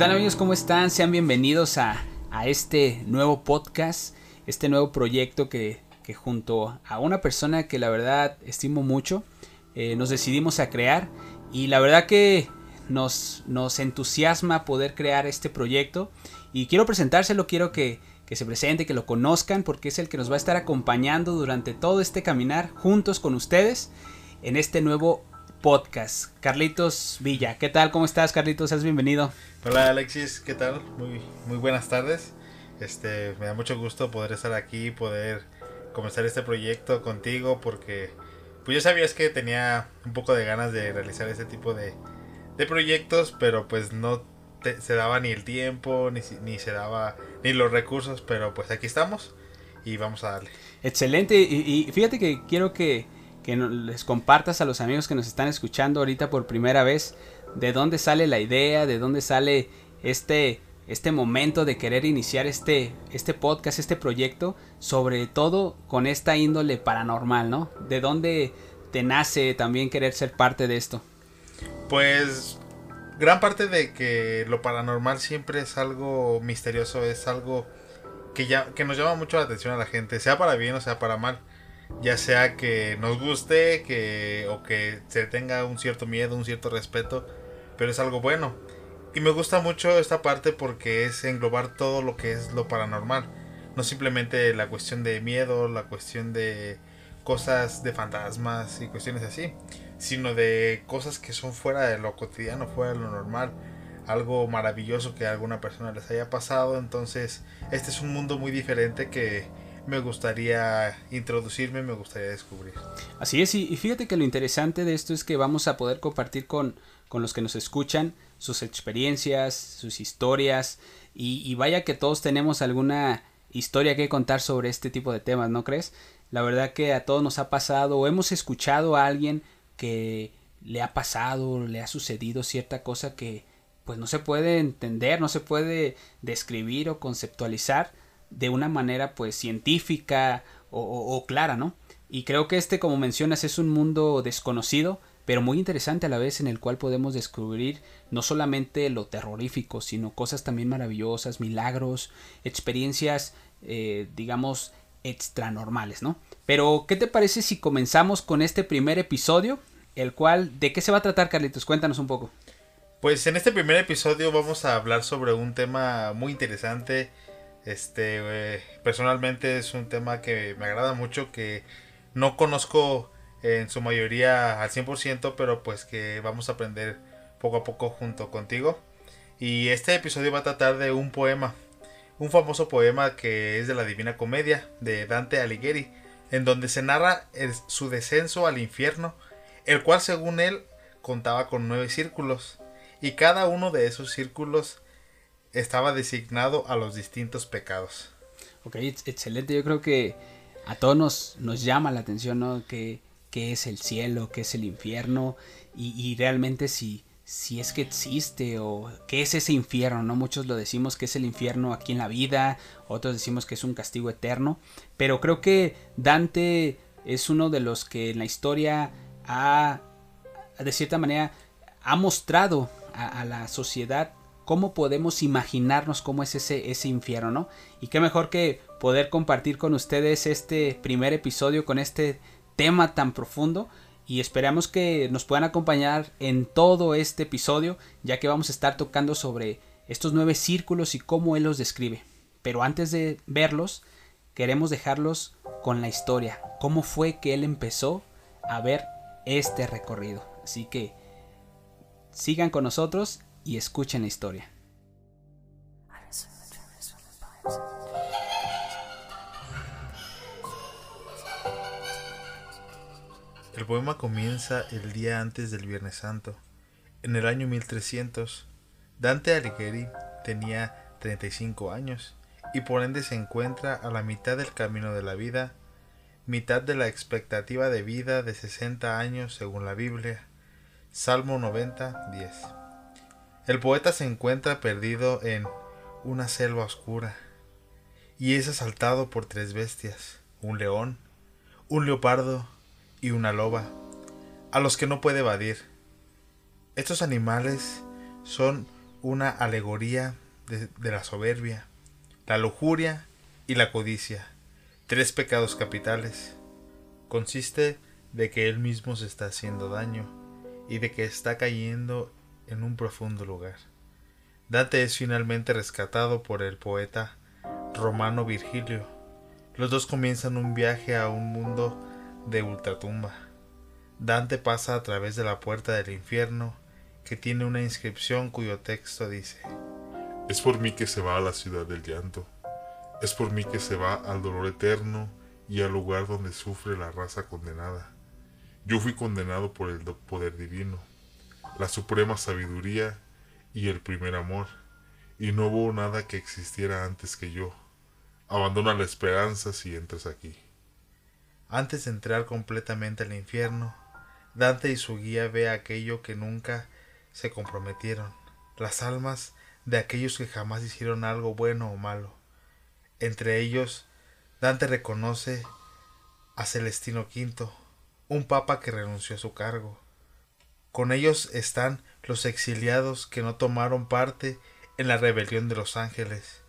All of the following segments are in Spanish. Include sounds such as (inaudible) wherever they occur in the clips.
tal amigos? ¿Cómo están? Sean bienvenidos a, este nuevo podcast, este nuevo proyecto que, junto a una persona que la verdad estimo mucho, eh, nos decidimos a crear y la verdad que nos, nos entusiasma poder crear este proyecto y quiero presentárselo, quiero que, que se presente, que lo conozcan porque es el que nos va a estar acompañando durante todo este caminar juntos con ustedes en este nuevo podcast. Carlitos Villa, ¿qué tal? ¿Cómo estás, Carlitos? Seas bienvenido. Hola, Alexis, ¿qué tal? Muy, muy buenas tardes. Este, me da mucho gusto poder estar aquí, poder comenzar este proyecto contigo, porque pues ya sabías que tenía un poco de ganas de realizar este tipo de, de proyectos, pero pues no se daba ni el tiempo, ni, ni se daba ni los recursos, pero pues aquí estamos y vamos a darle. Excelente, y, y fíjate que quiero que que les compartas a los amigos que nos están escuchando ahorita por primera vez de dónde sale la idea, de dónde sale este, este momento de querer iniciar este, este podcast, este proyecto, sobre todo con esta índole paranormal, ¿no? ¿De dónde te nace también querer ser parte de esto? Pues gran parte de que lo paranormal siempre es algo misterioso, es algo que, ya, que nos llama mucho la atención a la gente, sea para bien o sea para mal ya sea que nos guste que o que se tenga un cierto miedo, un cierto respeto, pero es algo bueno. Y me gusta mucho esta parte porque es englobar todo lo que es lo paranormal, no simplemente la cuestión de miedo, la cuestión de cosas de fantasmas y cuestiones así, sino de cosas que son fuera de lo cotidiano, fuera de lo normal, algo maravilloso que a alguna persona les haya pasado, entonces este es un mundo muy diferente que me gustaría introducirme, me gustaría descubrir. Así es, y fíjate que lo interesante de esto es que vamos a poder compartir con, con los que nos escuchan sus experiencias, sus historias, y, vaya que todos tenemos alguna historia que contar sobre este tipo de temas, ¿no crees? La verdad que a todos nos ha pasado o hemos escuchado a alguien que le ha pasado, le ha sucedido cierta cosa que pues no se puede entender, no se puede describir o conceptualizar de una manera pues científica o, clara, ¿no? Y creo que este, como mencionas, es un mundo desconocido, pero muy interesante a la vez en el cual podemos descubrir no solamente lo terrorífico, sino cosas también maravillosas, milagros, experiencias, eh, digamos, extranormales, ¿no? Pero, ¿qué te parece si comenzamos con este primer episodio? El cual, ¿de qué se va a tratar, Carlitos? Cuéntanos un poco. Pues en este primer episodio vamos a hablar sobre un tema muy interesante este, personalmente es un tema que me agrada mucho, que no conozco en su mayoría al 100%, pero pues que vamos a aprender poco a poco junto contigo. Y este episodio va a tratar de un poema, un famoso poema que es de la Divina Comedia de Dante Alighieri, en donde se narra su descenso al infierno, el cual según él contaba con nueve círculos, y cada uno de esos círculos estaba designado a los distintos pecados. Ok, excelente. Yo creo que a todos nos, nos llama la atención, ¿no? ¿Qué, es el cielo? ¿Qué es el infierno? Y, realmente si, si es que existe o qué es ese infierno, ¿no? Muchos lo decimos que es el infierno aquí en la vida, otros decimos que es un castigo eterno, pero creo que Dante es uno de los que en la historia ha, de cierta manera, ha mostrado a la sociedad cómo podemos imaginarnos cómo es ese, ese infierno, ¿no? Y qué mejor que poder compartir con ustedes este primer episodio con este tema tan profundo y esperamos que nos puedan acompañar en todo este episodio ya que vamos a estar tocando sobre estos nueve círculos y cómo él los describe. Pero antes de verlos, queremos dejarlos con la historia, cómo fue que él empezó a ver este recorrido. Así que sigan con nosotros y escuchen la historia. El poema comienza el día antes del Viernes Santo. En el año 1300, Dante Alighieri tenía 35 años y por ende se encuentra a la mitad del camino de la vida, mitad de la expectativa de vida de 60 años según la Biblia. Salmo 90, 10. El poeta se encuentra perdido en una selva oscura y es asaltado por tres bestias, un león, un leopardo y una loba, a los que no puede evadir. Estos animales son una alegoría de, la soberbia, la lujuria y la codicia, tres pecados capitales. Consiste de que él mismo se está haciendo daño y de que está cayendo en un profundo lugar. Dante es finalmente rescatado por el poeta romano Virgilio. Los dos comienzan un viaje a un mundo de ultratumba. Dante pasa a través de la puerta del infierno que tiene una inscripción cuyo texto dice Es por mí que se va a la ciudad del llanto, es por mí que se va al dolor eterno y al lugar donde sufre la raza condenada. Yo fui condenado por el poder divino, la suprema sabiduría y el primer amor, y no hubo nada que existiera antes que yo. Abandona la esperanza si entras aquí. Antes de entrar completamente al infierno, Dante y su guía ve aquello que nunca se comprometieron, las almas de aquellos que jamás hicieron algo bueno o malo. Entre ellos, Dante reconoce a Celestino V, un papa que renunció a su cargo. Con ellos están los exiliados que no tomaron parte en la rebelión de los ángeles.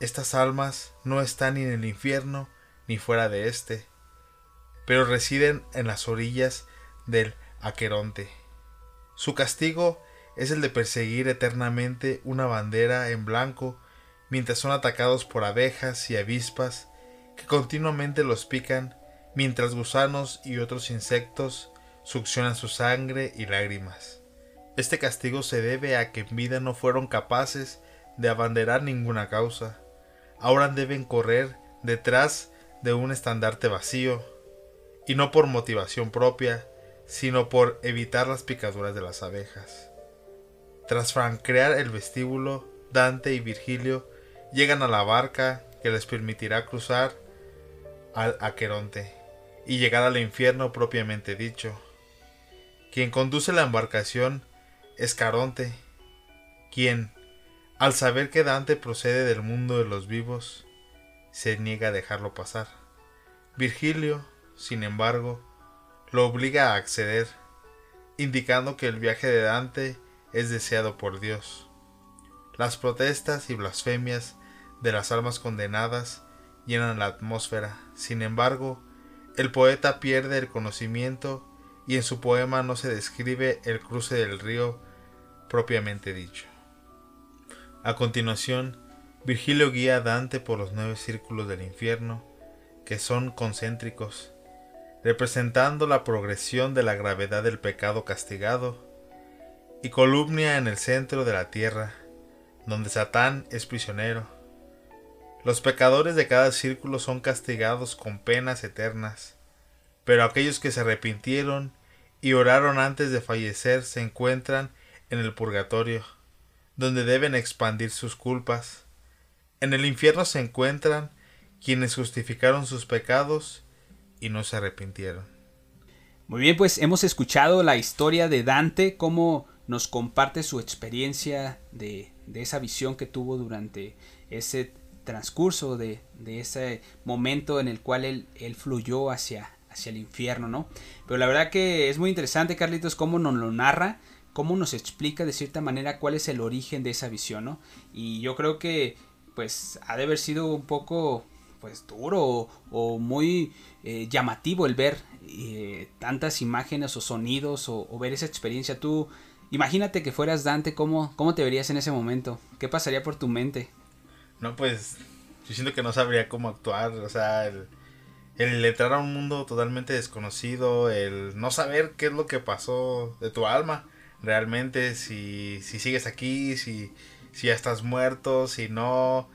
Estas almas no están ni en el infierno ni fuera de éste, pero residen en las orillas del Aqueronte. Su castigo es el de perseguir eternamente una bandera en blanco mientras son atacados por abejas y avispas que continuamente los pican mientras gusanos y otros insectos succionan su sangre y lágrimas. Este castigo se debe a que en vida no fueron capaces de abanderar ninguna causa. Ahora deben correr detrás de un estandarte vacío, y no por motivación propia, sino por evitar las picaduras de las abejas. Tras franquear el vestíbulo, Dante y Virgilio llegan a la barca que les permitirá cruzar al Aqueronte y llegar al infierno propiamente dicho. Quien conduce la embarcación es Caronte, quien, al saber que Dante procede del mundo de los vivos, se niega a dejarlo pasar. Virgilio, sin embargo, lo obliga a acceder, indicando que el viaje de Dante es deseado por Dios. Las protestas y blasfemias de las almas condenadas llenan la atmósfera. Sin embargo, el poeta pierde el conocimiento y en su poema no se describe el cruce del río propiamente dicho. A continuación, Virgilio guía a Dante por los nueve círculos del infierno, que son concéntricos, representando la progresión de la gravedad del pecado castigado, y columnia en el centro de la tierra, donde Satán es prisionero. Los pecadores de cada círculo son castigados con penas eternas, pero aquellos que se arrepintieron y oraron antes de fallecer se encuentran en el purgatorio, donde deben expandir sus culpas. En el infierno se encuentran quienes justificaron sus pecados y no se arrepintieron. Muy bien, pues hemos escuchado la historia de Dante, cómo nos comparte su experiencia de, esa visión que tuvo durante ese transcurso, de, ese momento en el cual él, él fluyó hacia, hacia el infierno, ¿no? Pero la verdad que es muy interesante, Carlitos, cómo nos lo narra, cómo nos explica de cierta manera cuál es el origen de esa visión, ¿no? Y yo creo que, pues, ha de haber sido un poco pues duro o, muy eh, llamativo el ver eh, tantas imágenes o sonidos o, ver esa experiencia. Tú imagínate que fueras Dante, ¿cómo, ¿cómo te verías en ese momento? ¿Qué pasaría por tu mente? No, pues yo siento que no sabría cómo actuar, o sea, el, el entrar a un mundo totalmente desconocido, el no saber qué es lo que pasó de tu alma realmente, si, si sigues aquí, si, si ya estás muerto, si no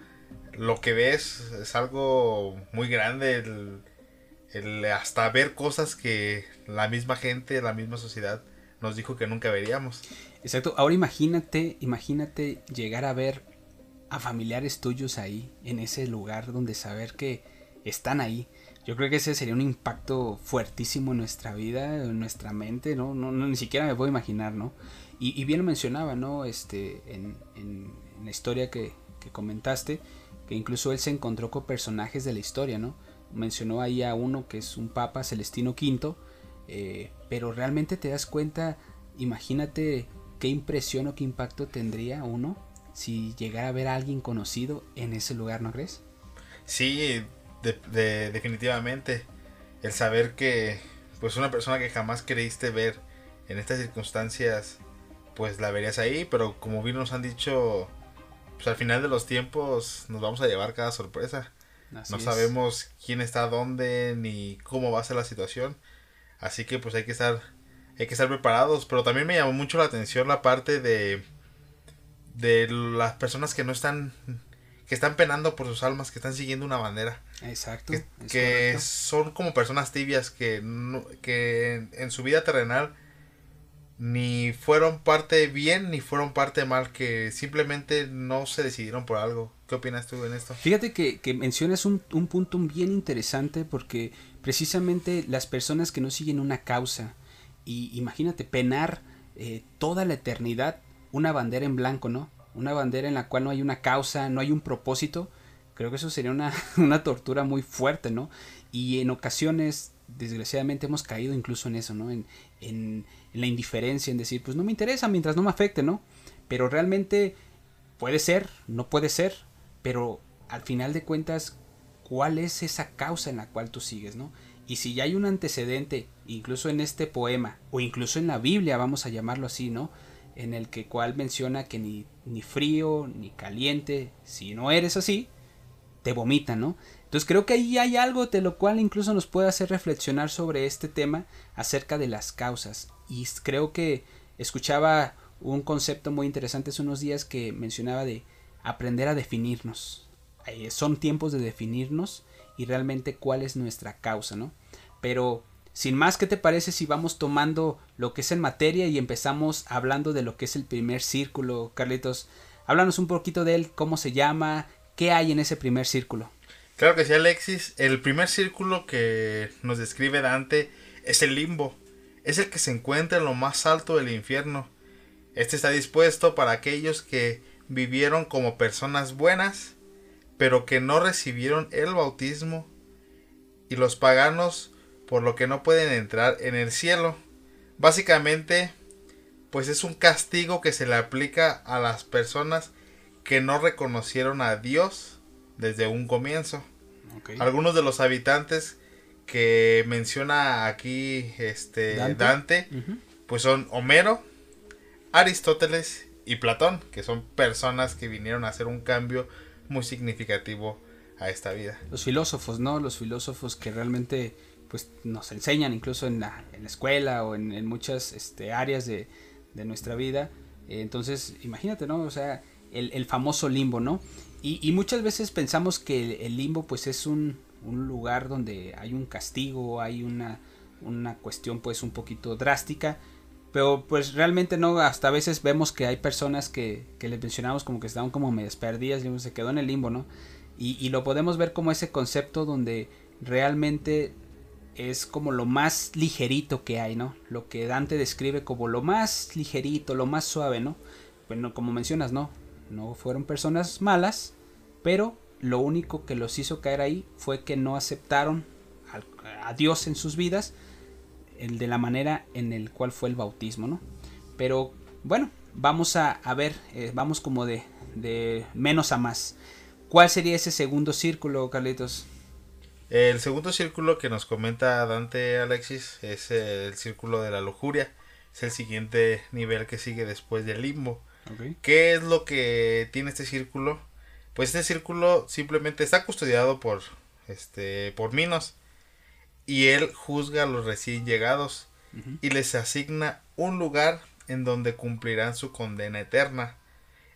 lo que ves es algo muy grande. El, hasta ver cosas que la misma gente, la misma sociedad nos dijo que nunca veríamos. Exacto. Ahora imagínate, imagínate llegar a ver a familiares tuyos ahí, en ese lugar donde saber que están ahí. Yo creo que ese sería un impacto fuertísimo en nuestra vida, en nuestra mente, ¿no? no, ni siquiera me puedo imaginar, ¿no? Y, bien lo mencionaba, ¿no? Este, en, en, la historia que, que comentaste, que incluso él se encontró con personajes de la historia, ¿no? Mencionó ahí a uno que es un papa, Celestino V, eh, pero realmente te das cuenta, imagínate qué impresión o qué impacto tendría uno si llegara a ver a alguien conocido en ese lugar, ¿no crees? Sí, de, definitivamente. El saber que pues una persona que jamás creíste ver en estas circunstancias, pues la verías ahí, pero como bien nos han dicho, pues al final de los tiempos nos vamos a llevar cada sorpresa. no sabemos quién está dónde ni cómo va a ser la situación. Así que pues hay que estar hay que estar preparados, pero también me llamó mucho la atención la parte de de las personas que no están que están penando por sus almas, que están siguiendo una bandera. Exacto. Que, son como personas tibias que, que en, su vida terrenal ni fueron parte bien ni fueron parte mal, que simplemente no se decidieron por algo. ¿Qué opinas tú en esto? Fíjate que, que mencionas un, un punto bien interesante porque precisamente las personas que no siguen una causa, y imagínate penar eh, toda la eternidad una bandera en blanco, ¿no? Una bandera en la cual no hay una causa, no hay un propósito. Creo que eso sería una, (laughs) una tortura muy fuerte, ¿no? Y en ocasiones, desgraciadamente, hemos caído incluso en eso, ¿no? En, en, la indiferencia, en decir, pues no me interesa mientras no me afecte, ¿no? Pero realmente puede ser, no puede ser, pero al final de cuentas, ¿cuál es esa causa en la cual tú sigues, ¿no? Y si ya hay un antecedente, incluso en este poema, o incluso en la Biblia, vamos a llamarlo así, ¿no? En el que cual menciona que ni, ni frío ni caliente, si no eres así, te vomitan, ¿no? Entonces creo que ahí hay algo de lo cual incluso nos puede hacer reflexionar sobre este tema acerca de las causas. Y creo que escuchaba un concepto muy interesante hace unos días que mencionaba de aprender a definirnos. Eh, son tiempos de definirnos y realmente cuál es nuestra causa, ¿no? Pero sin más, ¿qué te parece si vamos tomando lo que es en materia y empezamos hablando de lo que es el primer círculo, Carlitos? Háblanos un poquito de él, cómo se llama, qué hay en ese primer círculo. Claro que sí, Alexis. El primer círculo que nos describe Dante es el limbo. Es el que se encuentra en lo más alto del infierno. Este está dispuesto para aquellos que vivieron como personas buenas, pero que no recibieron el bautismo. Y los paganos por lo que no pueden entrar en el cielo. Básicamente, pues es un castigo que se le aplica a las personas que no reconocieron a Dios desde un comienzo. Algunos de los habitantes que menciona aquí este Dante, pues son Homero, Aristóteles y Platón, que son personas que vinieron a hacer un cambio muy significativo a esta vida. Los filósofos, ¿no? Los filósofos que realmente pues nos enseñan incluso en la, en la escuela o en, muchas este, áreas de, nuestra vida. entonces, imagínate, ¿no? O sea, el, famoso limbo, ¿no? Y, muchas veces pensamos que el, limbo pues es un, lugar donde hay un castigo, hay una, una cuestión pues un poquito drástica, pero pues realmente no, hasta a veces vemos que hay personas que, que les mencionamos como que estaban como medias perdidas y se quedó en el limbo, ¿no? Y, y, lo podemos ver como ese concepto donde realmente es como lo más ligerito que hay, ¿no? Lo que Dante describe como lo más ligerito, lo más suave, ¿no? Bueno, como mencionas, no, no fueron personas malas, pero lo único que los hizo caer ahí fue que no aceptaron a Dios en sus vidas el de la manera en el cual fue el bautismo, ¿no? Pero bueno, vamos a, ver, eh, vamos como de, de menos a más. ¿Cuál sería ese segundo círculo, Carlitos? El segundo círculo que nos comenta Dante Alexis es el círculo de la lujuria. Es el siguiente nivel que sigue después del limbo. ¿Qué es lo que tiene este círculo? Pues este círculo simplemente está custodiado por este por Minos y él juzga a los recién llegados y les asigna un lugar en donde cumplirán su condena eterna.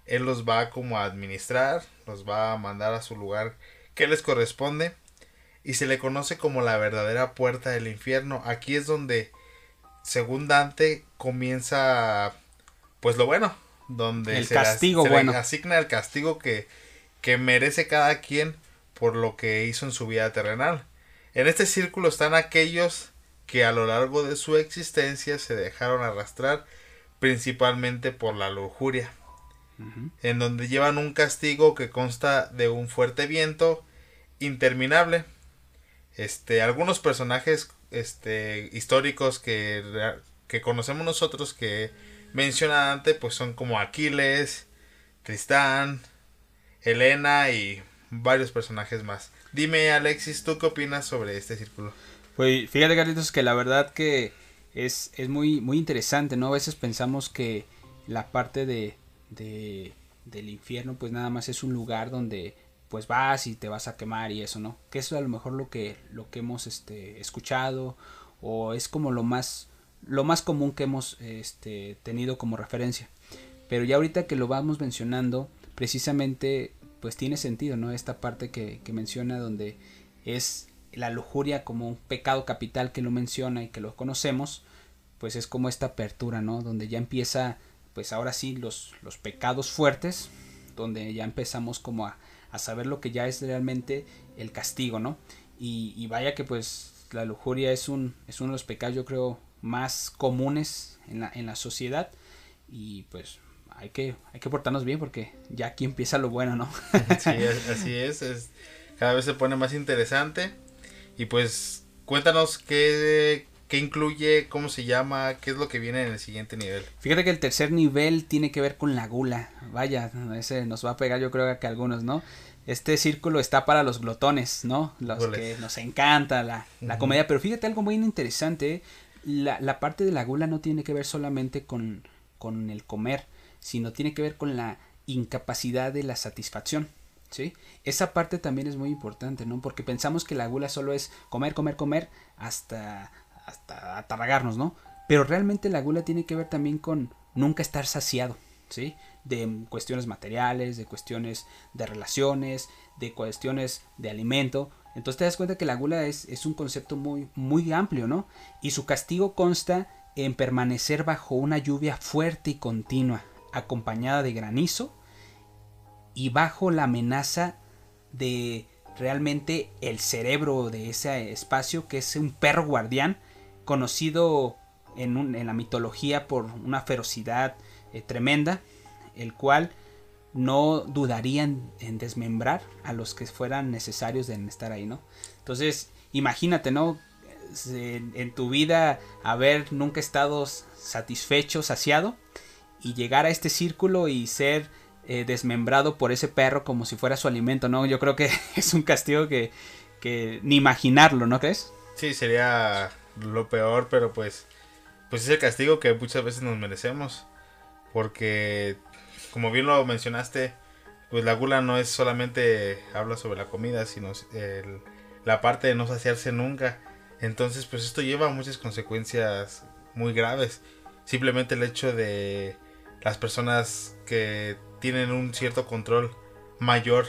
Él los va como a administrar, los va a mandar a su lugar que les corresponde y se le conoce como la verdadera puerta del infierno. Aquí es donde, según Dante, comienza pues lo bueno, donde el castigo bueno. asigna el castigo que, que merece cada quien por lo que hizo en su vida terrenal. En este círculo están aquellos que a lo largo de su existencia se dejaron arrastrar principalmente por la lujuria, en donde llevan un castigo que consta de un fuerte viento interminable, este, algunos personajes este, históricos que, que conocemos nosotros que menciona Dante, pues son como Aquiles, Tristán, Helena y varios personajes más. Dime, Alexis, ¿tú qué opinas sobre este círculo? Pues fíjate, Carlitos, que la verdad que es, es muy, muy interesante, ¿no? A veces pensamos que la parte de, de, del infierno, pues nada más es un lugar donde pues vas y te vas a quemar y eso, ¿no? Que eso es a lo mejor lo que, lo que hemos este, escuchado o es como lo más, lo más común que hemos este, tenido como referencia. Pero ya ahorita que lo vamos mencionando, precisamente pues tiene sentido, ¿no? Esta parte que, que menciona donde es la lujuria como un pecado capital que lo menciona y que lo conocemos, pues es como esta apertura, ¿no? Donde ya empieza, pues ahora sí, los, los pecados fuertes, donde ya empezamos como a, a saber lo que ya es realmente el castigo, ¿no? Y, y, vaya que pues la lujuria es, un, es uno de los pecados yo creo más comunes en la, en la sociedad y pues hay que, hay que portarnos bien porque ya aquí empieza lo bueno, ¿no? (laughs) sí, así es, es, cada vez se pone más interesante y pues cuéntanos qué, qué incluye, cómo se llama, qué es lo que viene en el siguiente nivel. Fíjate que el tercer nivel tiene que ver con la gula. Vaya, ese nos va a pegar yo creo que a algunos, ¿no? Este círculo está para los glotones, ¿no? Los que nos encanta la, la uh -huh. comedia. Pero fíjate algo muy interesante. La, la, parte de la gula no tiene que ver solamente con, con el comer, sino tiene que ver con la incapacidad de la satisfacción. ¿Sí? Esa parte también es muy importante, ¿no? Porque pensamos que la gula solo es comer, comer, comer hasta, hasta atarragarnos, ¿no? Pero realmente la gula tiene que ver también con nunca estar saciado, ¿sí? De cuestiones materiales, de cuestiones de relaciones, de cuestiones de alimento. Entonces te das cuenta que la gula es, es un concepto muy, muy amplio, ¿no? Y su castigo consta en permanecer bajo una lluvia fuerte y continua, acompañada de granizo, y bajo la amenaza de realmente el cerebro de ese espacio, que es un perro guardián, conocido en, un, en la mitología por una ferocidad eh, tremenda, el cual no dudarían en desmembrar a los que fueran necesarios de estar ahí, ¿no? Entonces, imagínate, ¿no? En, en tu vida haber nunca estado satisfecho, saciado, y llegar a este círculo y ser eh, desmembrado por ese perro como si fuera su alimento, ¿no? Yo creo que (laughs) es un castigo que, que ni imaginarlo, ¿no crees? Sí, sería lo peor, pero pues, pues es el castigo que muchas veces nos merecemos. Porque, como bien lo mencionaste, pues la gula no es solamente habla sobre la comida, sino el, la parte de no saciarse nunca. Entonces, pues esto lleva a muchas consecuencias muy graves. Simplemente el hecho de las personas que tienen un cierto control mayor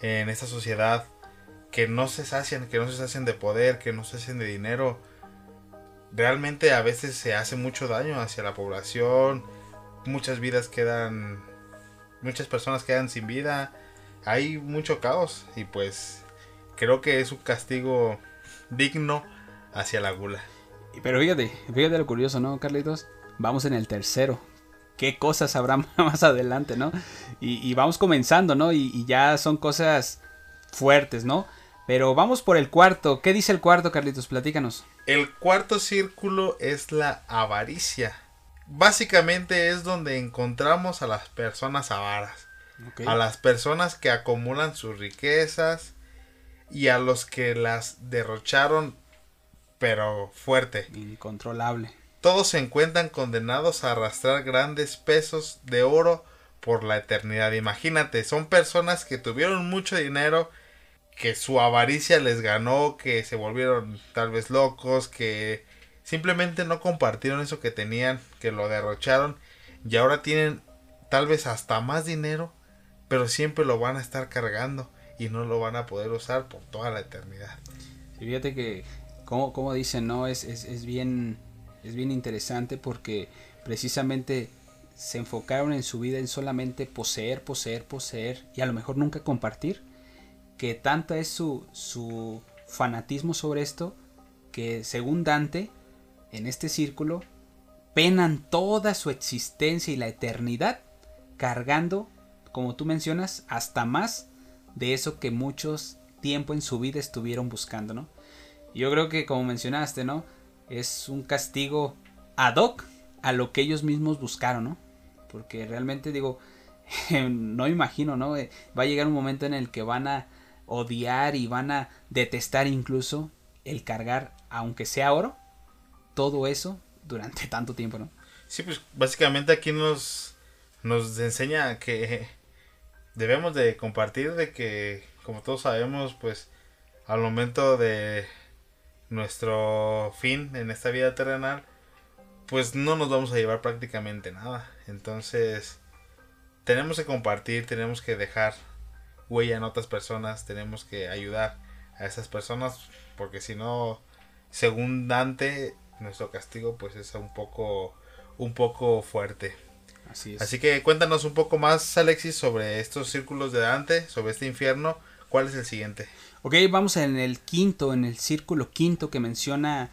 en esta sociedad, que no se sacian, que no se sacian de poder, que no se sacian de dinero, realmente a veces se hace mucho daño hacia la población, muchas vidas quedan, muchas personas quedan sin vida, hay mucho caos y pues creo que es un castigo digno hacia la gula. Pero fíjate, fíjate lo curioso, ¿no, Carlitos? Vamos en el tercero, qué cosas habrá (laughs) más adelante, ¿no? Y, y vamos comenzando, ¿no? Y, y, ya son cosas fuertes, ¿no? Pero vamos por el cuarto. ¿Qué dice el cuarto, Carlitos? Platícanos. El cuarto círculo es la avaricia. Básicamente es donde encontramos a las personas avaras. Okay. A las personas que acumulan sus riquezas y a los que las derrocharon, pero fuerte. Incontrolable todos se encuentran condenados a arrastrar grandes pesos de oro por la eternidad. Imagínate, son personas que tuvieron mucho dinero, que su avaricia les ganó, que se volvieron tal vez locos, que simplemente no compartieron eso que tenían, que lo derrocharon y ahora tienen tal vez hasta más dinero, pero siempre lo van a estar cargando y no lo van a poder usar por toda la eternidad. Sí, fíjate que, como, como dicen, ¿no? Es, es, es bien es bien interesante porque precisamente se enfocaron en su vida en solamente poseer, poseer, poseer y a lo mejor nunca compartir. Que tanta es su, su fanatismo sobre esto que según Dante, en este círculo, penan toda su existencia y la eternidad cargando, como tú mencionas, hasta más de eso que muchos tiempo en su vida estuvieron buscando, ¿no? Yo creo que como mencionaste, ¿no? es un castigo ad hoc a lo que ellos mismos buscaron, ¿no? Porque realmente digo, (laughs) no imagino, ¿no? Eh, va a llegar un momento en el que van a odiar y van a detestar incluso el cargar, aunque sea oro, todo eso durante (laughs) tanto tiempo, ¿no? Sí, pues básicamente aquí nos, nos enseña que debemos de compartir de que, como todos sabemos, pues al momento de nuestro fin en esta vida terrenal, pues no nos vamos a llevar prácticamente nada. Entonces, tenemos que compartir, tenemos que dejar huella en otras personas, tenemos que ayudar a esas personas, porque si no, según Dante, nuestro castigo pues es un poco un poco fuerte. Así es. Así que cuéntanos un poco más, Alexis, sobre estos círculos de Dante, sobre este infierno. ¿Cuál es el siguiente? Ok, vamos en el quinto, en el círculo quinto que menciona,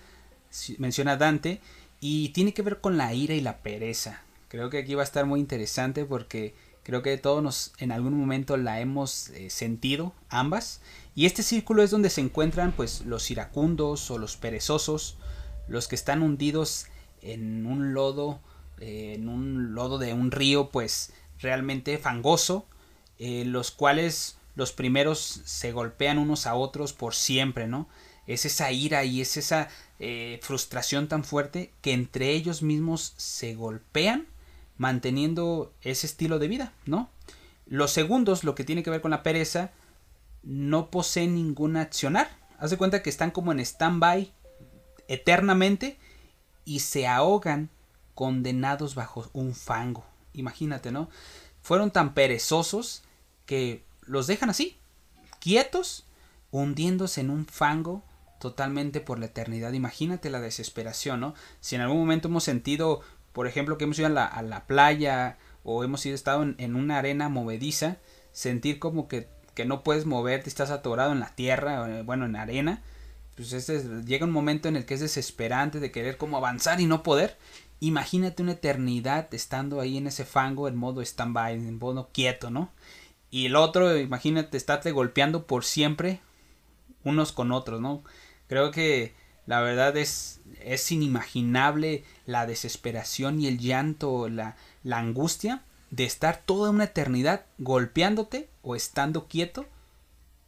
menciona Dante, y tiene que ver con la ira y la pereza. Creo que aquí va a estar muy interesante porque creo que todos nos en algún momento la hemos eh, sentido, ambas. Y este círculo es donde se encuentran pues los iracundos o los perezosos, los que están hundidos en un lodo, eh, en un lodo de un río pues realmente fangoso, eh, los cuales los primeros se golpean unos a otros por siempre, ¿no? Es esa ira y es esa eh, frustración tan fuerte que entre ellos mismos se golpean manteniendo ese estilo de vida, ¿no? Los segundos, lo que tiene que ver con la pereza, no poseen ningún accionar. Haz de cuenta que están como en stand-by eternamente y se ahogan condenados bajo un fango. Imagínate, ¿no? Fueron tan perezosos que los dejan así, quietos, hundiéndose en un fango totalmente por la eternidad. Imagínate la desesperación, ¿no? Si en algún momento hemos sentido, por ejemplo, que hemos ido a la, playa o hemos ido, estado en, una arena movediza, sentir como que, que, no puedes moverte, estás atorado en la tierra, eh, bueno, en arena, pues llega un momento en el que es desesperante de querer como avanzar y no poder. Imagínate una eternidad estando ahí en ese fango en modo stand-by, en modo quieto, ¿no? Y el otro, imagínate, estarte golpeando por siempre unos con otros, ¿no? Creo que la verdad es, es inimaginable la desesperación y el llanto, la, la angustia de estar toda una eternidad golpeándote o estando quieto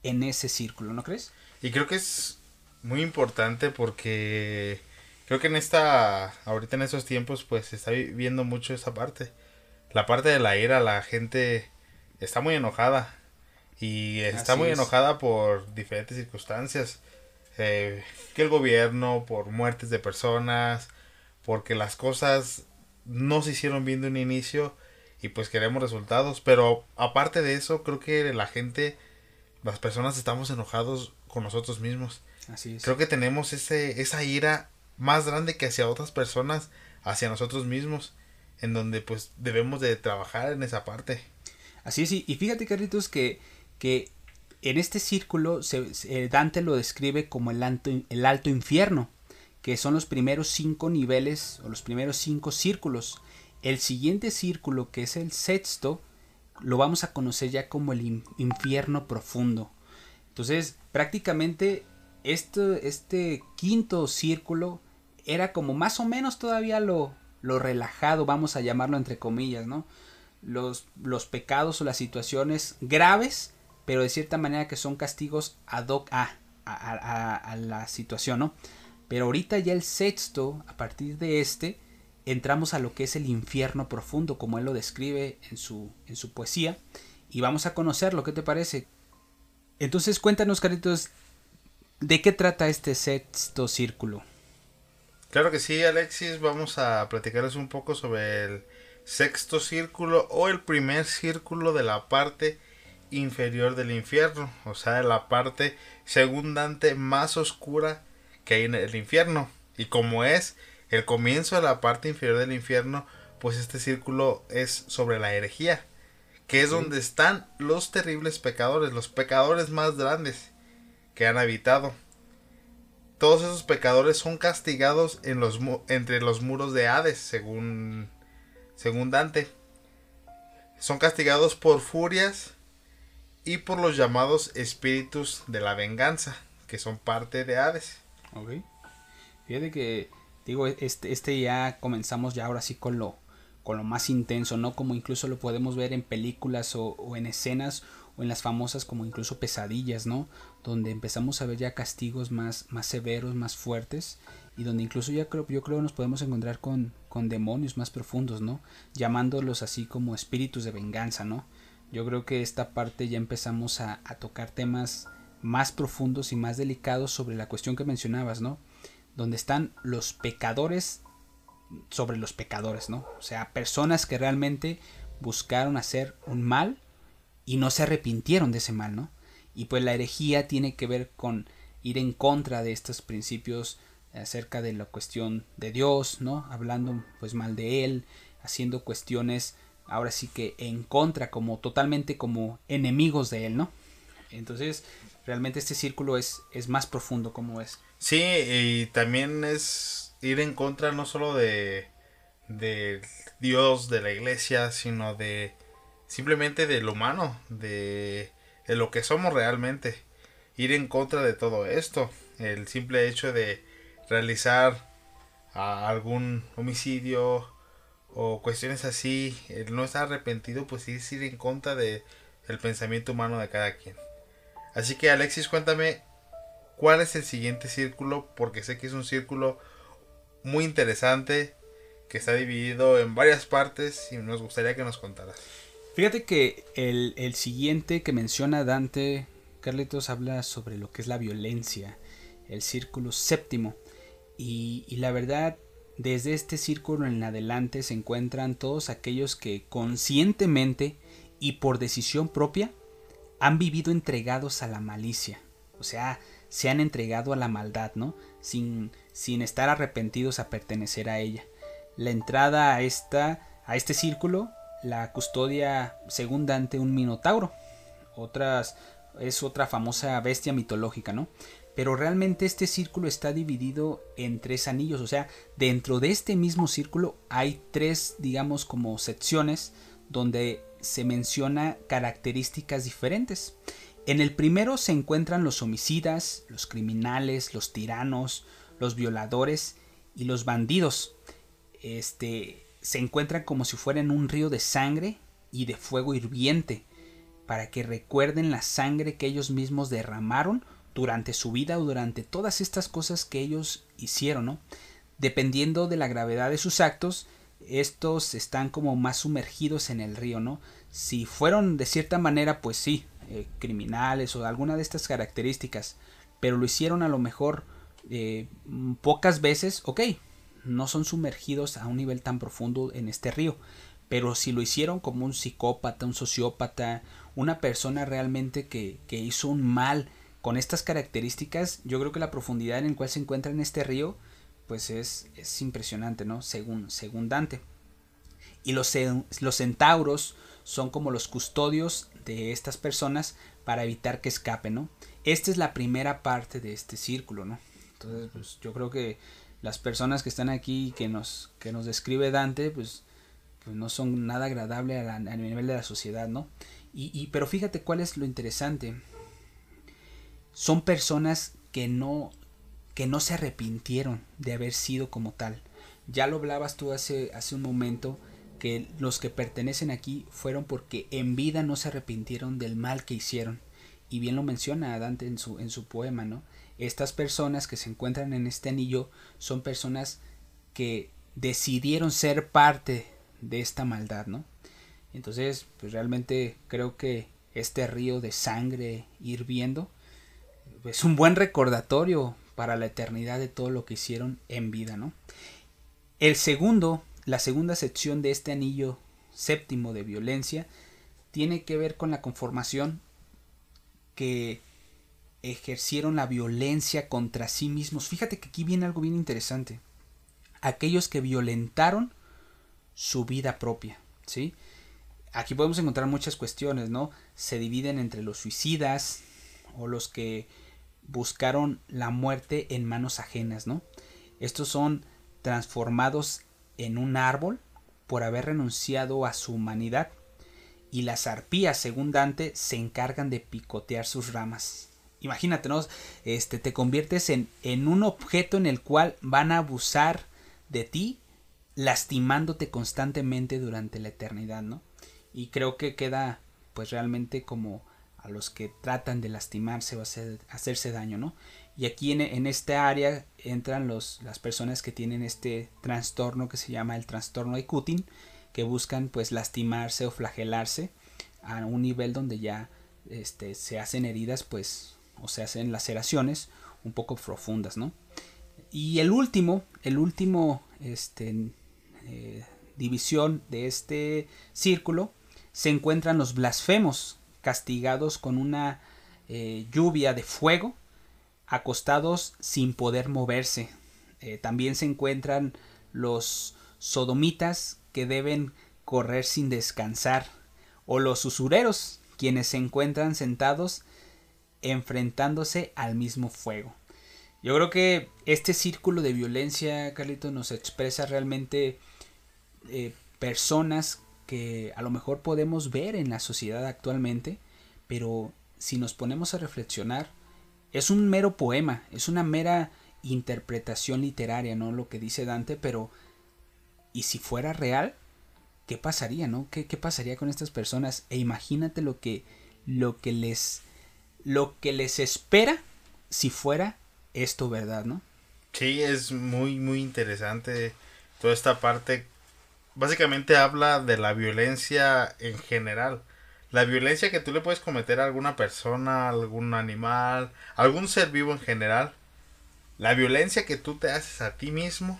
en ese círculo, ¿no crees? Y creo que es muy importante porque creo que en esta, ahorita en esos tiempos, pues se está viendo mucho esa parte. La parte de la ira, la gente está muy enojada. Y está muy enojada por diferentes circunstancias. Eh, que el gobierno, por muertes de personas, porque las cosas no se hicieron bien de un inicio y pues queremos resultados. Pero aparte de eso, creo que la gente, las personas estamos enojados con nosotros mismos. Así es. Creo que tenemos ese, esa ira más grande que hacia otras personas, hacia nosotros mismos, en donde pues debemos de trabajar en esa parte. Así es, y fíjate Carlitos que, que en este círculo se, Dante lo describe como el alto, el alto infierno, que son los primeros cinco niveles o los primeros cinco círculos. El siguiente círculo, que es el sexto, lo vamos a conocer ya como el infierno profundo. Entonces, prácticamente este, este quinto círculo era como más o menos todavía lo, lo relajado, vamos a llamarlo entre comillas, ¿no? Los, los pecados o las situaciones graves, pero de cierta manera que son castigos ad hoc a, a, a, la situación, ¿no? Pero ahorita ya el sexto, a partir de este, entramos a lo que es el infierno profundo, como él lo describe en su, en su poesía, y vamos a conocerlo, ¿qué te parece? Entonces cuéntanos, Caritos, ¿De qué trata este sexto círculo? Claro que sí, Alexis. Vamos a platicarles un poco sobre el sexto círculo o el primer círculo de la parte inferior del infierno, o sea, la parte segundante más oscura que hay en el infierno. Y como es el comienzo de la parte inferior del infierno, pues este círculo es sobre la herejía, que es donde están los terribles pecadores, los pecadores más grandes que han habitado. Todos esos pecadores son castigados entre los muros de Hades, según, según Dante. Son castigados por furias y por los llamados espíritus de la venganza, que son parte de Hades. Ok. Fíjate que digo, este, este ya comenzamos ya ahora sí con lo, con lo más intenso, ¿no? Como incluso lo podemos ver en películas o en escenas o en las famosas como incluso pesadillas, ¿no? Donde empezamos a ver ya castigos más, más severos, más fuertes y donde incluso ya creo, yo creo nos podemos encontrar con, con demonios más profundos, ¿no? Llamándolos así como espíritus de venganza, ¿no? Yo creo que esta parte ya empezamos a, a tocar temas más profundos y más delicados sobre la cuestión que mencionabas, ¿no? Donde están los pecadores sobre los pecadores, ¿no? O sea, personas que realmente buscaron hacer un mal y no se arrepintieron de ese mal, ¿no? Y pues la herejía tiene que ver con ir en contra de estos principios acerca de la cuestión de Dios, ¿no? Hablando pues mal de él, haciendo cuestiones ahora sí que en contra, como totalmente como enemigos de él, ¿no? Entonces, realmente este círculo es, es más profundo como es. Sí, y también es ir en contra no solo de, de Dios, de la iglesia, sino de simplemente del humano, de, lo que somos realmente. Ir en contra de todo esto. El simple hecho de realizar algún homicidio o cuestiones así, el no estar arrepentido, pues es ir en contra de el pensamiento humano de cada quien. Así que Alexis, cuéntame cuál es el siguiente círculo, porque sé que es un círculo muy interesante que está dividido en varias partes y nos gustaría que nos contaras. Fíjate que el, el siguiente que menciona Dante, Carlitos, habla sobre lo que es la violencia, el círculo séptimo. Y, y, la verdad, desde este círculo en adelante se encuentran todos aquellos que conscientemente y por decisión propia han vivido entregados a la malicia. O sea, se han entregado a la maldad, ¿no? Sin, sin estar arrepentidos a pertenecer a ella. La entrada a, esta, a este círculo la custodia según Dante un minotauro. Otras es otra famosa bestia mitológica, ¿no? Pero realmente este círculo está dividido en tres anillos, o sea, dentro de este mismo círculo hay tres, digamos, como secciones donde se menciona características diferentes. En el primero se encuentran los homicidas, los criminales, los tiranos, los violadores y los bandidos. Este, se encuentran como si fueran un río de sangre y de fuego hirviente, para que recuerden la sangre que ellos mismos derramaron durante su vida o durante todas estas cosas que ellos hicieron, ¿no? Dependiendo de la gravedad de sus actos, estos están como más sumergidos en el río, ¿no? Si fueron de cierta manera, pues sí, eh, criminales o alguna de estas características, pero lo hicieron a lo mejor eh, pocas veces, ok, no son sumergidos a un nivel tan profundo en este río. Pero si lo hicieron como un psicópata, un sociópata, una persona realmente que, que hizo un mal con estas características, yo creo que la profundidad en la cual se encuentra en este río, pues es, es impresionante, ¿no? Según, según Dante. Y los, los centauros son como los custodios de estas personas para evitar que escapen, ¿no? Esta es la primera parte de este círculo, ¿no? Entonces, pues yo creo que las personas que están aquí que nos que nos describe Dante pues, pues no son nada agradable a, nivel de la sociedad no y, y, pero fíjate cuál es lo interesante. Son personas que no que no se arrepintieron de haber sido como tal. Ya lo hablabas tú hace hace un momento que los que pertenecen aquí fueron porque en vida no se arrepintieron del mal que hicieron. Y bien lo menciona Dante en su en su poema no estas personas que se encuentran en este anillo son personas que decidieron ser parte de esta maldad, ¿no? Entonces, pues realmente creo que este río de sangre hirviendo es un buen recordatorio para la eternidad de todo lo que hicieron en vida, ¿no? El segundo, la segunda sección de este anillo séptimo de violencia tiene que ver con la conformación que ejercieron la violencia contra sí mismos. Fíjate que aquí viene algo bien interesante. Aquellos que violentaron su vida propia, ¿sí? Aquí podemos encontrar muchas cuestiones, ¿no? Se dividen entre los suicidas o los que buscaron la muerte en manos ajenas, ¿no? Estos son transformados en un árbol por haber renunciado a su humanidad y las arpías, según Dante, se encargan de picotear sus ramas imagínate, ¿no? Este, te conviertes en, en un objeto en el cual van a abusar de ti lastimándote constantemente durante la eternidad, ¿no? Y creo que queda pues realmente como a los que tratan de lastimarse o hacer, hacerse daño, ¿no? Y aquí en, en esta área entran los, las personas que tienen este trastorno que se llama el trastorno de Cutin, que buscan pues lastimarse o flagelarse a un nivel donde ya este, se hacen heridas pues o se hacen laceraciones un poco profundas, ¿no? Y el último, el último este, eh, división de este círculo se encuentran los blasfemos, castigados con una eh, lluvia de fuego, acostados sin poder moverse. Eh, también se encuentran los sodomitas que deben correr sin descansar, o los usureros, quienes se encuentran sentados enfrentándose al mismo fuego. Yo creo que este círculo de violencia, Carlito, nos expresa realmente eh, personas que a lo mejor podemos ver en la sociedad actualmente, pero si nos ponemos a reflexionar, es un mero poema, es una mera interpretación literaria, ¿no? Lo que dice Dante, pero ¿y si fuera real? ¿Qué pasaría, no? ¿Qué, qué pasaría con estas personas? E imagínate lo que, lo que les, lo que les espera si fuera esto verdad, ¿no? Sí, es muy, muy interesante toda esta parte básicamente habla de la violencia en general. La violencia que tú le puedes cometer a alguna persona, algún animal, algún ser vivo en general. La violencia que tú te haces a ti mismo,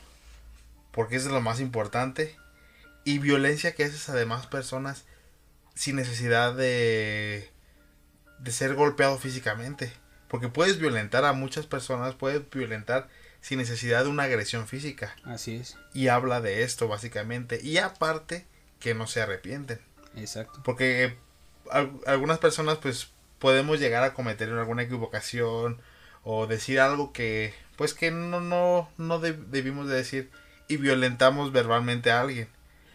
porque es lo más importante. Y violencia que haces a demás personas sin necesidad de, de ser golpeado físicamente. Porque puedes violentar a muchas personas, puedes violentar sin necesidad de una agresión física. Así es. Y habla de esto básicamente. Y aparte que no se arrepienten. Exacto. Porque algunas personas pues podemos llegar a cometer alguna equivocación o decir algo que pues que no no no debimos de decir y violentamos verbalmente a alguien,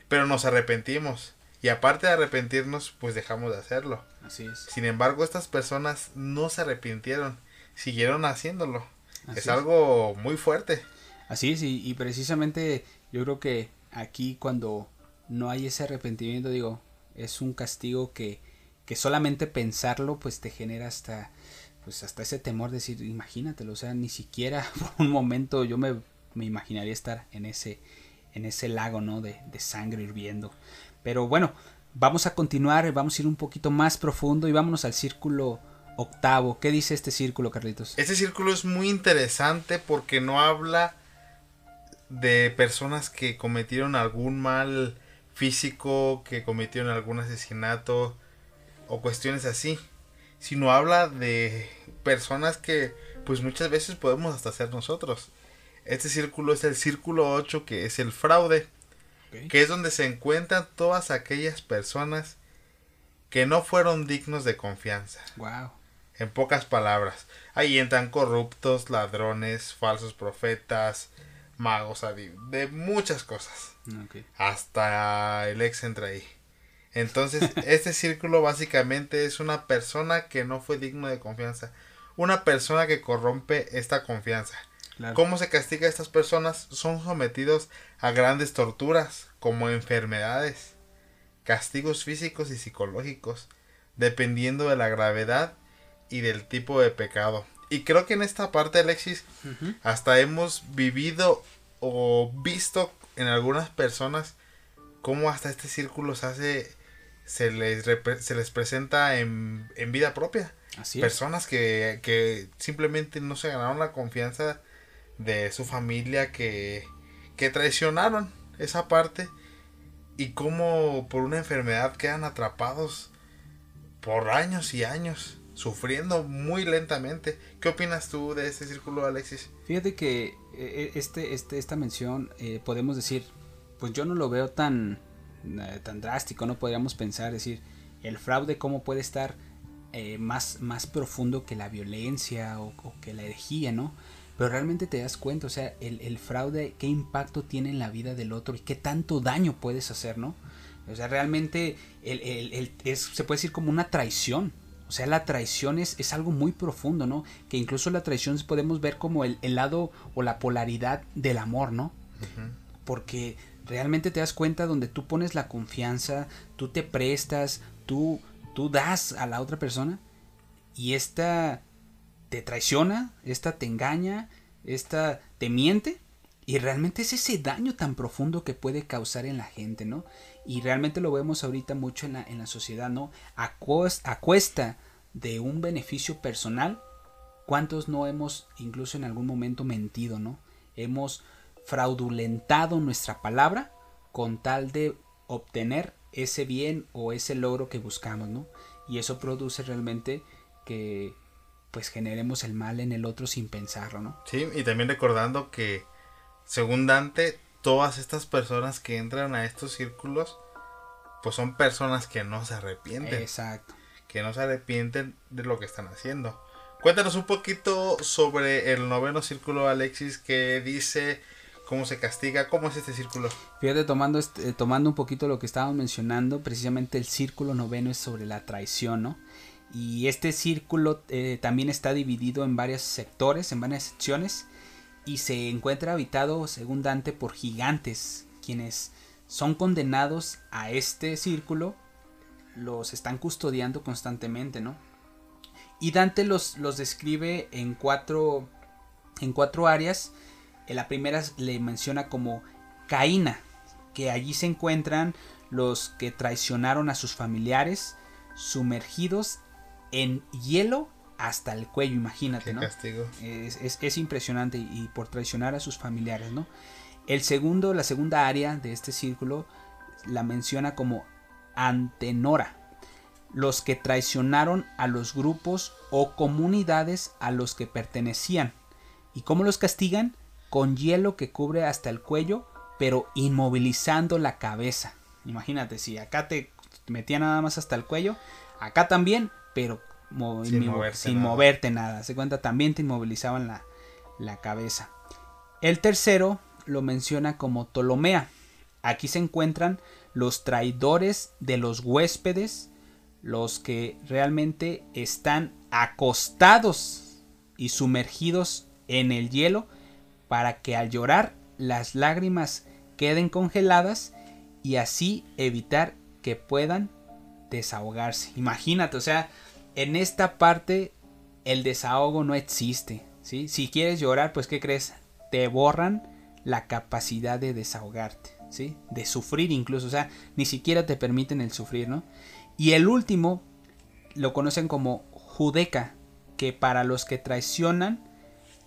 pero nos arrepentimos y aparte de arrepentirnos pues dejamos de hacerlo. Así es. Sin embargo, estas personas no se arrepintieron, siguieron haciéndolo es, algo muy fuerte. Así es, y, precisamente yo creo que aquí cuando no hay ese arrepentimiento, digo, es un castigo que, que solamente pensarlo pues te genera hasta pues hasta ese temor de decir, imagínatelo, o sea, ni siquiera (laughs) por un momento yo me, me imaginaría estar en ese en ese lago, ¿no? De, de, sangre hirviendo. Pero bueno, vamos a continuar, vamos a ir un poquito más profundo y vámonos al círculo octavo. ¿Qué dice este círculo, Carlitos? Este círculo es muy interesante porque no habla de personas que cometieron algún mal físico, que cometieron algún asesinato o cuestiones así, sino habla de personas que pues muchas veces podemos hasta ser nosotros. Este círculo es el círculo 8 que es el fraude, que es donde se encuentran todas aquellas personas que no fueron dignos de confianza. Wow. En pocas palabras, ahí entran corruptos, ladrones, falsos profetas, magos, de muchas cosas. Hasta el ex entra ahí. Entonces, (laughs) este círculo básicamente es una persona que no fue digno de confianza. Una persona que corrompe esta confianza. ¿Cómo se castiga a estas personas? Son sometidos a grandes torturas, como enfermedades, castigos físicos y psicológicos, dependiendo de la gravedad y del tipo de pecado. Y creo que en esta parte, Alexis, hasta hemos vivido o visto en algunas personas cómo hasta este círculo se hace, se les, se les presenta en, en vida propia. Así personas que, que simplemente no se ganaron la confianza de su familia, que, que traicionaron esa parte y cómo por una enfermedad quedan atrapados por años y años sufriendo muy lentamente. ¿Qué opinas tú de este círculo, Alexis? Fíjate que eh, eh, este, este, esta mención eh, podemos decir, pues yo no lo veo tan, tan drástico, no podríamos pensar, decir, el fraude cómo puede estar más, más profundo que la violencia o, que la herejía, ¿no? Pero realmente te das cuenta, o sea, el, fraude, qué impacto tiene en la vida del otro y qué tanto daño puedes hacer, ¿no? O sea, realmente el, es, se puede decir como una traición, o sea, la traición es, es, algo muy profundo, ¿no? Que incluso la traición podemos ver como el, lado o la polaridad del amor, ¿no? porque realmente te das cuenta donde tú pones la confianza, tú te prestas, tú, tú das a la otra persona y esta te traiciona, esta te engaña, esta te miente y realmente es ese daño tan profundo que puede causar en la gente, ¿no? Y realmente lo vemos ahorita mucho en la, en la sociedad, ¿no? A, a cuesta de un beneficio personal, ¿cuántos no hemos incluso en algún momento mentido, ¿no? Hemos fraudulentado nuestra palabra con tal de obtener ese bien o ese logro que buscamos, ¿no? Y eso produce realmente que pues generemos el mal en el otro sin pensarlo, ¿no? Sí, y también recordando que según Dante, todas estas personas que entran a estos círculos, pues son personas que no se arrepienten. Exacto. Que no se arrepienten de lo que están haciendo. Cuéntanos un poquito sobre el noveno círculo, Alexis, que dice cómo se castiga, cómo es este círculo. Fíjate, tomando, este, tomando un poquito lo que estábamos mencionando, precisamente el círculo noveno es sobre la traición, ¿no? Y este círculo eh, también está dividido en varios sectores, en varias secciones, y se encuentra habitado, según Dante, por gigantes, quienes son condenados a este círculo, los están custodiando constantemente, ¿no? Y Dante los, los describe en cuatro, en cuatro áreas la primera le menciona como Caína, que allí se encuentran los que traicionaron a sus familiares, sumergidos en hielo hasta el cuello, imagínate, ¿no? Es, impresionante y por traicionar a sus familiares, ¿no? El segundo, la segunda área de este círculo la menciona como Antenora, los que traicionaron a los grupos o comunidades a los que pertenecían. ¿Y cómo los castigan? con hielo que cubre hasta el cuello, pero inmovilizando la cabeza. Imagínate, si acá te metía nada más hasta el cuello, acá también, pero sin, moverte, nada. Se cuenta, también te inmovilizaban la, la cabeza. El tercero lo menciona como Ptolomea. Aquí se encuentran los traidores de los huéspedes, los que realmente están acostados y sumergidos en el hielo para que al llorar las lágrimas queden congeladas y así evitar que puedan desahogarse. Imagínate, o sea, en esta parte el desahogo no existe. ¿sí? Si quieres llorar, pues ¿qué crees? Te borran la capacidad de desahogarte, ¿sí? de sufrir incluso, o sea, ni siquiera te permiten el sufrir, ¿no? Y el último lo conocen como judeca, que para los que traicionan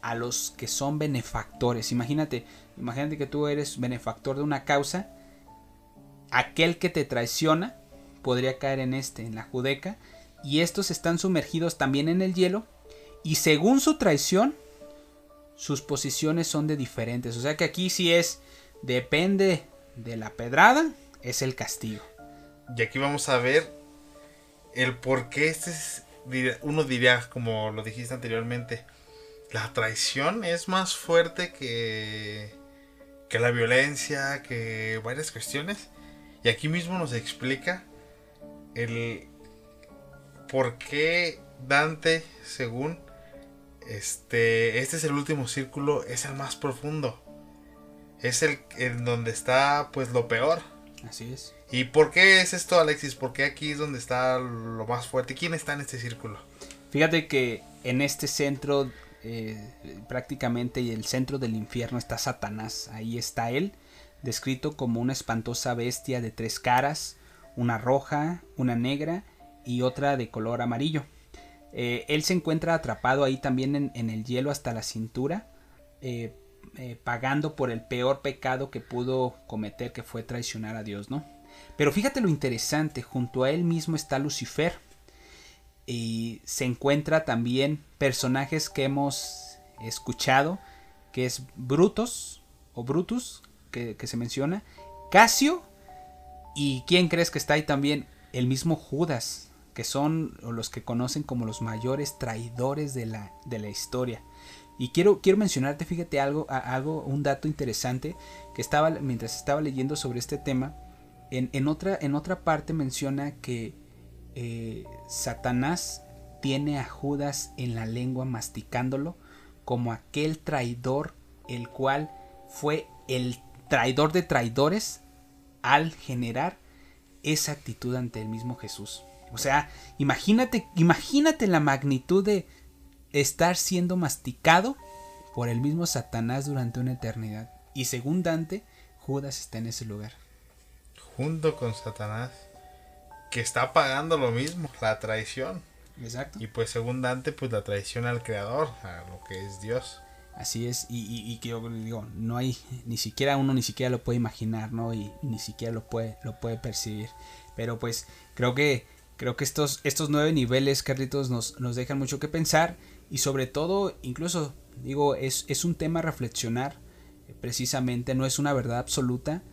a los que son benefactores. Imagínate, imagínate que tú eres benefactor de una causa. Aquel que te traiciona podría caer en este, en la judeca. Y estos están sumergidos también en el hielo. Y según su traición, sus posiciones son de diferentes. O sea que aquí sí es, depende de la pedrada, es el castigo. Y aquí vamos a ver el por qué este es, uno diría, como lo dijiste anteriormente, la traición es más fuerte que, que la violencia, que varias cuestiones. Y aquí mismo nos explica el por qué Dante, según este, este es el último círculo, es el más profundo. Es el en donde está pues lo peor. Así es. ¿Y por qué es esto, Alexis? ¿Por qué aquí es donde está lo más fuerte? ¿Quién está en este círculo? Fíjate que en este centro eh, prácticamente el centro del infierno está Satanás. Ahí está él, descrito como una espantosa bestia de tres caras, una roja, una negra y otra de color amarillo. Eh, él se encuentra atrapado ahí también en, el hielo hasta la cintura, eh, pagando por el peor pecado que pudo cometer, que fue traicionar a Dios, ¿no? Pero fíjate lo interesante, junto a él mismo está Lucifer, y se encuentra también personajes que hemos escuchado, que es Brutus o Brutus, que, se menciona, Casio, y quién crees que está ahí también, el mismo Judas, que son los que conocen como los mayores traidores de la, de la historia. Y quiero, quiero mencionarte, fíjate algo, algo, un dato interesante que estaba mientras estaba leyendo sobre este tema. En, en, otra, en otra parte menciona que eh, Satanás tiene a Judas en la lengua masticándolo como aquel traidor el cual fue el traidor de traidores al generar esa actitud ante el mismo Jesús. O sea, imagínate, imagínate la magnitud de estar siendo masticado por el mismo Satanás durante una eternidad. Y según Dante, Judas está en ese lugar. Junto con Satanás, que está pagando lo mismo, la traición. Exacto. Y pues según Dante, pues la traición al Creador, a lo que es Dios. Así es, y, que yo digo, no hay, ni siquiera uno ni siquiera lo puede imaginar, ¿no? Y, ni siquiera lo puede, lo puede percibir. Pero pues creo que, creo que estos, estos nueve niveles, Carlitos, nos, nos dejan mucho que pensar y sobre todo, incluso, digo, es, es un tema a reflexionar, eh, precisamente, no es una verdad absoluta,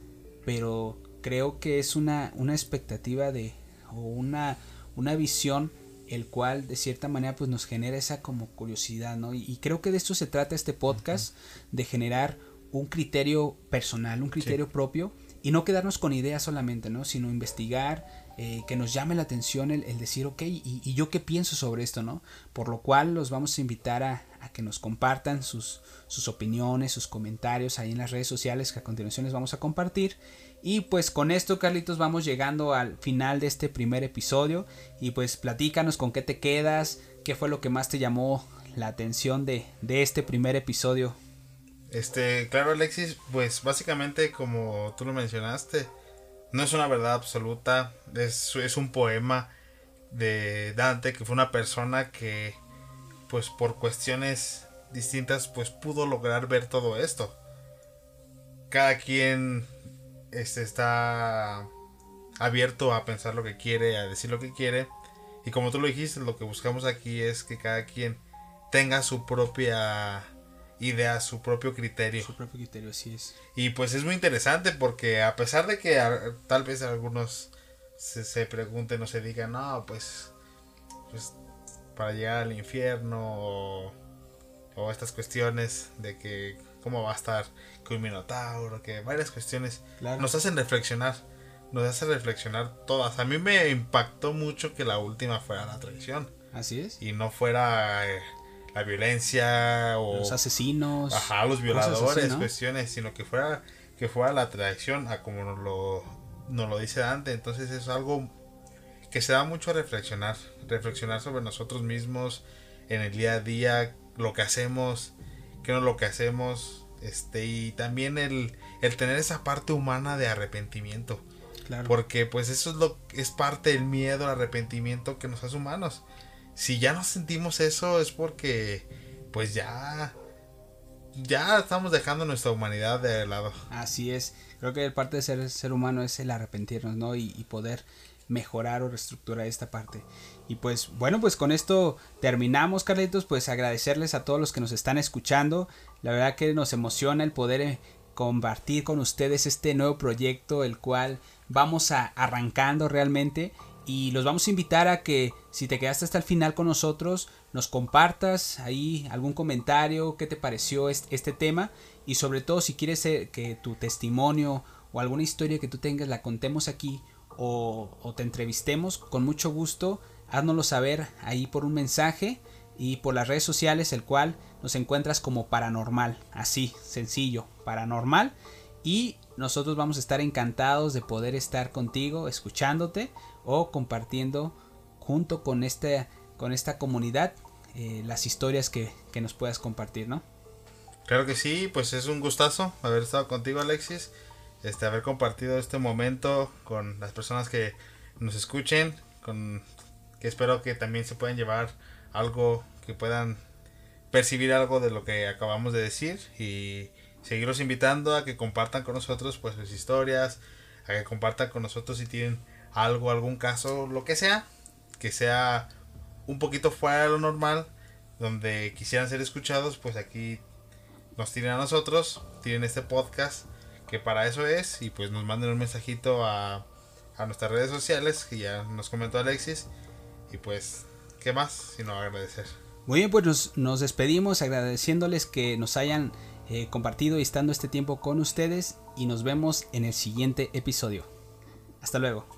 pero creo que es una, una expectativa de, o una, una visión el cual de cierta manera pues nos genera esa como curiosidad, ¿no? Y, creo que de esto se trata este podcast, de generar un criterio personal, un criterio propio y no quedarnos con ideas solamente, ¿no? Sino investigar, eh, que nos llame la atención el, decir, ok, y, yo qué pienso sobre esto, ¿no? Por lo cual los vamos a invitar a, a que nos compartan sus, sus opiniones, sus comentarios ahí en las redes sociales que a continuación les vamos a compartir. Y pues con esto, Carlitos, vamos llegando al final de este primer episodio. Y pues platícanos con qué te quedas, qué fue lo que más te llamó la atención de, de este primer episodio. Este, claro, Alexis, pues básicamente como tú lo mencionaste, no es una verdad absoluta, es, un poema de Dante, que fue una persona que, pues por cuestiones distintas, pues pudo lograr ver todo esto. Cada quien este, está abierto a pensar lo que quiere, a decir lo que quiere. Y como tú lo dijiste, lo que buscamos aquí es que cada quien tenga su propia idea, su propio criterio. Su propio criterio, así es. Y pues es muy interesante porque a pesar de que tal vez algunos se, se, pregunten o se digan, no, pues, pues para llegar al infierno o, o estas cuestiones de que cómo va a estar con un minotauro, que varias cuestiones nos hacen reflexionar, nos hace reflexionar todas. A mí me impactó mucho que la última fuera la traición. Así es. Y no fuera eh, la violencia o los asesinos, ajá, los violadores, cuestiones, sino que fuera que fuera la traición, a como nos lo, nos lo dice Dante. Entonces es algo que se da mucho a reflexionar, reflexionar sobre nosotros mismos en el día a día, lo que hacemos, que no es lo que hacemos, este, y también el, el tener esa parte humana de arrepentimiento. Claro. Porque pues eso es lo es parte del miedo al arrepentimiento que nos hace humanos. Si ya no sentimos eso es porque pues ya ya estamos dejando nuestra humanidad de lado. Así es. Creo que parte de ser ser humano es el arrepentirnos, ¿no? Y, y poder mejorar o reestructurar esta parte. Y pues bueno, pues con esto terminamos, Carlitos, pues agradecerles a todos los que nos están escuchando. La verdad que nos emociona el poder eh, compartir con ustedes este nuevo proyecto, el cual vamos a arrancando realmente. Y los vamos a invitar a que si te quedaste hasta el final con nosotros, nos compartas ahí algún comentario, qué te pareció este, tema. Y sobre todo si quieres eh, que tu testimonio o alguna historia que tú tengas la contemos aquí o, te entrevistemos, con mucho gusto, háznoslo saber ahí por un mensaje y por las redes sociales, el cual nos encuentras como paranormal, así, sencillo, paranormal. Y nosotros vamos a estar encantados de poder estar contigo, escuchándote o compartiendo junto con, este, con esta comunidad eh, las historias que, que nos puedas compartir, ¿no? Claro que sí, pues es un gustazo haber estado contigo, Alexis este, haber compartido este momento con las personas que nos escuchen, con que espero que también se puedan llevar algo, que puedan percibir algo de lo que acabamos de decir y seguirlos invitando a que compartan con nosotros pues sus historias, a que compartan con nosotros si tienen algo, algún caso, lo que sea, que sea un poquito fuera de lo normal, donde quisieran ser escuchados, pues aquí nos tienen a nosotros, tienen este podcast que para eso es y pues nos manden un mensajito a, a nuestras redes sociales que ya nos comentó Alexis y pues qué más sino agradecer. Muy bien, pues nos, despedimos agradeciéndoles que nos hayan eh, compartido y estando este tiempo con ustedes y nos vemos en el siguiente episodio. Hasta luego.